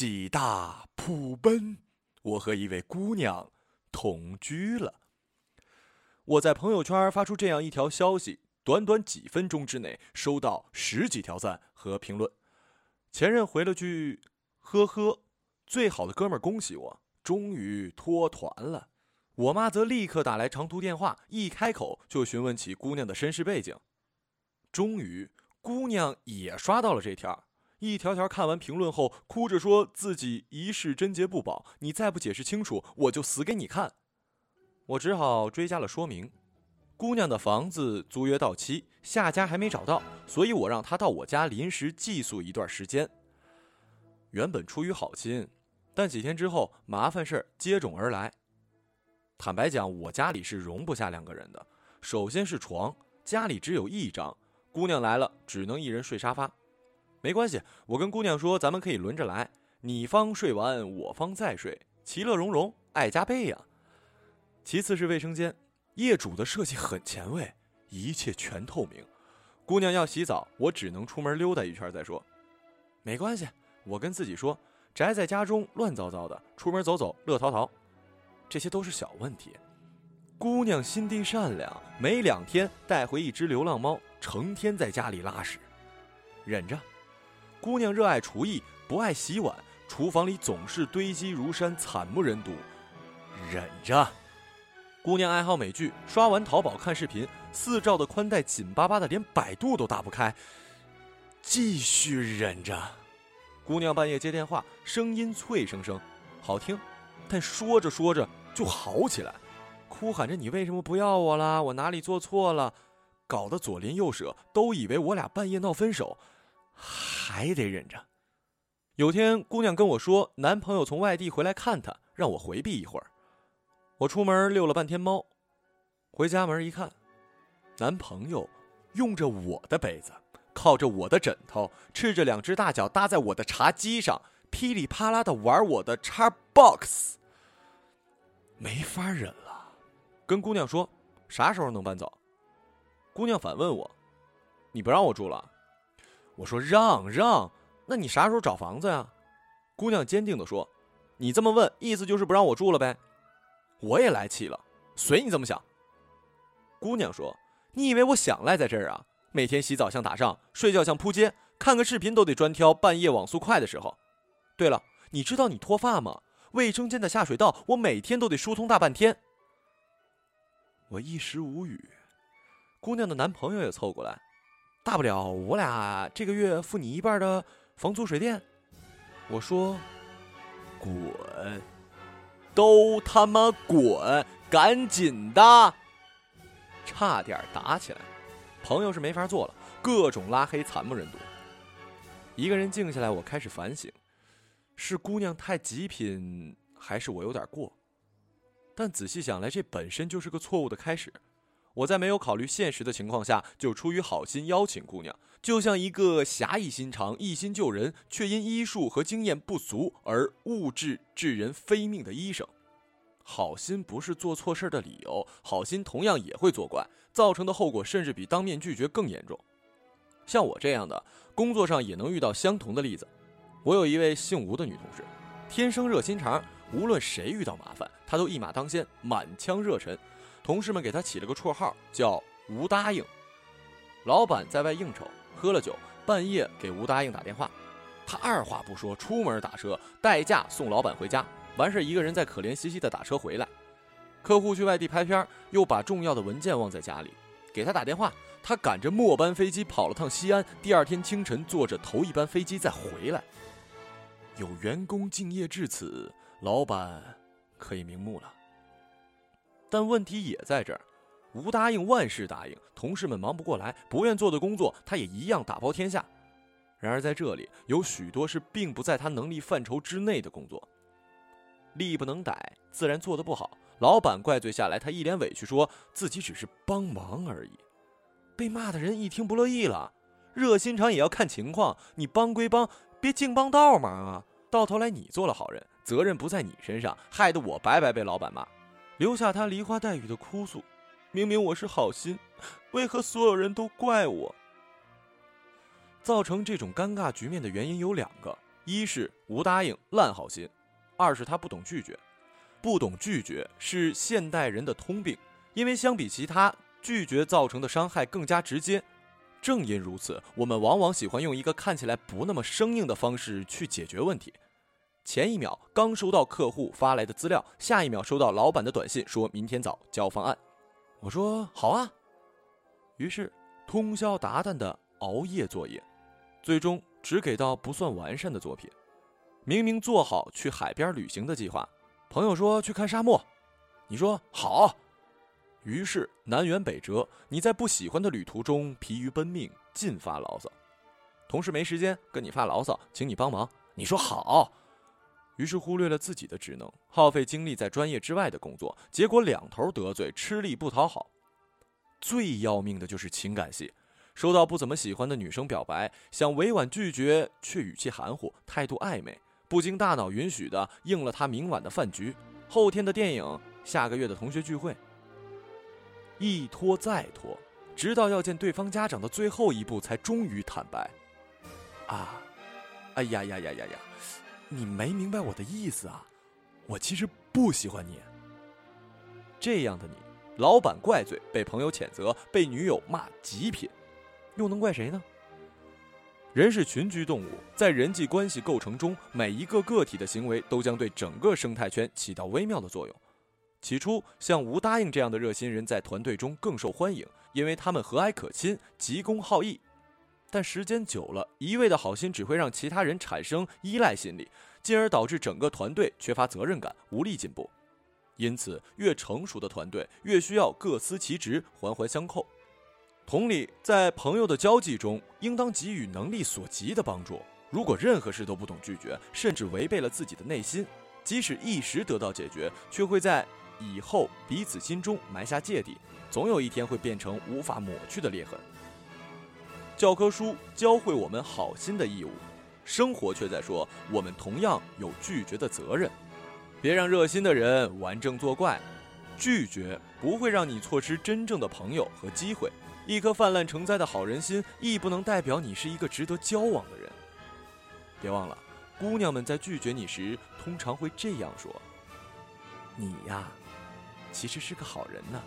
喜大普奔，我和一位姑娘同居了。我在朋友圈发出这样一条消息，短短几分钟之内收到十几条赞和评论。前任回了句：“呵呵，最好的哥们儿恭喜我，终于脱团了。”我妈则立刻打来长途电话，一开口就询问起姑娘的身世背景。终于，姑娘也刷到了这条，一条条看完评论后，哭着说自己一世贞洁不保，你再不解释清楚，我就死给你看。我只好追加了说明，姑娘的房子租约到期，下家还没找到，所以我让她到我家临时寄宿一段时间。原本出于好心，但几天之后麻烦事儿接踵而来。坦白讲，我家里是容不下两个人的。首先是床，家里只有一张，姑娘来了只能一人睡沙发。没关系，我跟姑娘说，咱们可以轮着来，你方睡完，我方再睡，其乐融融，爱加倍呀。其次是卫生间，业主的设计很前卫，一切全透明。姑娘要洗澡，我只能出门溜达一圈再说。没关系，我跟自己说，宅在家中乱糟糟的，出门走走乐淘淘，这些都是小问题。姑娘心地善良，没两天带回一只流浪猫，成天在家里拉屎，忍着。姑娘热爱厨艺，不爱洗碗，厨房里总是堆积如山，惨不忍睹，忍着。姑娘爱好美剧，刷完淘宝看视频，四兆的宽带紧巴巴的，连百度都打不开。继续忍着。姑娘半夜接电话，声音脆生生，好听，但说着说着就好起来，哭喊着：“你为什么不要我啦？我哪里做错了？”搞得左邻右舍都以为我俩半夜闹分手，还得忍着。有天，姑娘跟我说，男朋友从外地回来看她，让我回避一会儿。我出门遛了半天猫，回家门一看，男朋友用着我的被子，靠着我的枕头，赤着两只大脚搭在我的茶几上，噼里啪啦的玩我的叉 box，没法忍了，跟姑娘说啥时候能搬走？姑娘反问我：“你不让我住了？”我说：“让让，那你啥时候找房子呀？”姑娘坚定的说：“你这么问，意思就是不让我住了呗。”我也来气了，随你怎么想。姑娘说：“你以为我想赖在这儿啊？每天洗澡像打仗，睡觉像扑街，看个视频都得专挑半夜网速快的时候。对了，你知道你脱发吗？卫生间的下水道我每天都得疏通大半天。”我一时无语。姑娘的男朋友也凑过来，大不了我俩这个月付你一半的房租水电。我说：“滚。”都他妈滚！赶紧的！差点打起来，朋友是没法做了，各种拉黑，惨不忍睹。一个人静下来，我开始反省：是姑娘太极品，还是我有点过？但仔细想来，这本身就是个错误的开始。我在没有考虑现实的情况下，就出于好心邀请姑娘，就像一个侠义心肠、一心救人，却因医术和经验不足而误治致人非命的医生。好心不是做错事的理由，好心同样也会作怪，造成的后果甚至比当面拒绝更严重。像我这样的，工作上也能遇到相同的例子。我有一位姓吴的女同事，天生热心肠，无论谁遇到麻烦，她都一马当先，满腔热忱。同事们给他起了个绰号，叫“吴答应”。老板在外应酬，喝了酒，半夜给吴答应打电话，他二话不说，出门打车代驾送老板回家。完事一个人在可怜兮兮的打车回来，客户去外地拍片，又把重要的文件忘在家里，给他打电话，他赶着末班飞机跑了趟西安，第二天清晨坐着头一班飞机再回来。有员工敬业至此，老板可以瞑目了。但问题也在这儿，吴答应万事答应，同事们忙不过来，不愿做的工作他也一样打包天下。然而在这里有许多是并不在他能力范畴之内的工作。力不能逮，自然做得不好。老板怪罪下来，他一脸委屈，说自己只是帮忙而已。被骂的人一听不乐意了，热心肠也要看情况，你帮归帮，别净帮倒忙啊！到头来你做了好人，责任不在你身上，害得我白白被老板骂，留下他梨花带雨的哭诉。明明我是好心，为何所有人都怪我？造成这种尴尬局面的原因有两个。一是无答应，烂好心；二是他不懂拒绝。不懂拒绝是现代人的通病，因为相比其他，拒绝造成的伤害更加直接。正因如此，我们往往喜欢用一个看起来不那么生硬的方式去解决问题。前一秒刚收到客户发来的资料，下一秒收到老板的短信，说明天早交方案。我说好啊。于是通宵达旦的熬夜作业，最终只给到不算完善的作品。明明做好去海边旅行的计划，朋友说去看沙漠，你说好。于是南辕北辙，你在不喜欢的旅途中疲于奔命，尽发牢骚。同事没时间跟你发牢骚，请你帮忙，你说好。于是忽略了自己的职能，耗费精力在专业之外的工作，结果两头得罪，吃力不讨好。最要命的就是情感戏，收到不怎么喜欢的女生表白，想委婉拒绝，却语气含糊，态度暧昧，不经大脑允许的应了她明晚的饭局，后天的电影，下个月的同学聚会。一拖再拖，直到要见对方家长的最后一步，才终于坦白。啊，哎呀呀呀呀呀！你没明白我的意思啊，我其实不喜欢你。这样的你，老板怪罪，被朋友谴责，被女友骂极品，又能怪谁呢？人是群居动物，在人际关系构成中，每一个个体的行为都将对整个生态圈起到微妙的作用。起初，像吴答应这样的热心人在团队中更受欢迎，因为他们和蔼可亲、急公好义。但时间久了，一味的好心只会让其他人产生依赖心理，进而导致整个团队缺乏责任感，无力进步。因此，越成熟的团队越需要各司其职，环环相扣。同理，在朋友的交际中，应当给予能力所及的帮助。如果任何事都不懂拒绝，甚至违背了自己的内心，即使一时得到解决，却会在以后彼此心中埋下芥蒂，总有一天会变成无法抹去的裂痕。教科书教会我们好心的义务，生活却在说我们同样有拒绝的责任。别让热心的人玩正作怪，拒绝不会让你错失真正的朋友和机会。一颗泛滥成灾的好人心，亦不能代表你是一个值得交往的人。别忘了，姑娘们在拒绝你时，通常会这样说：“你呀，其实是个好人呢。”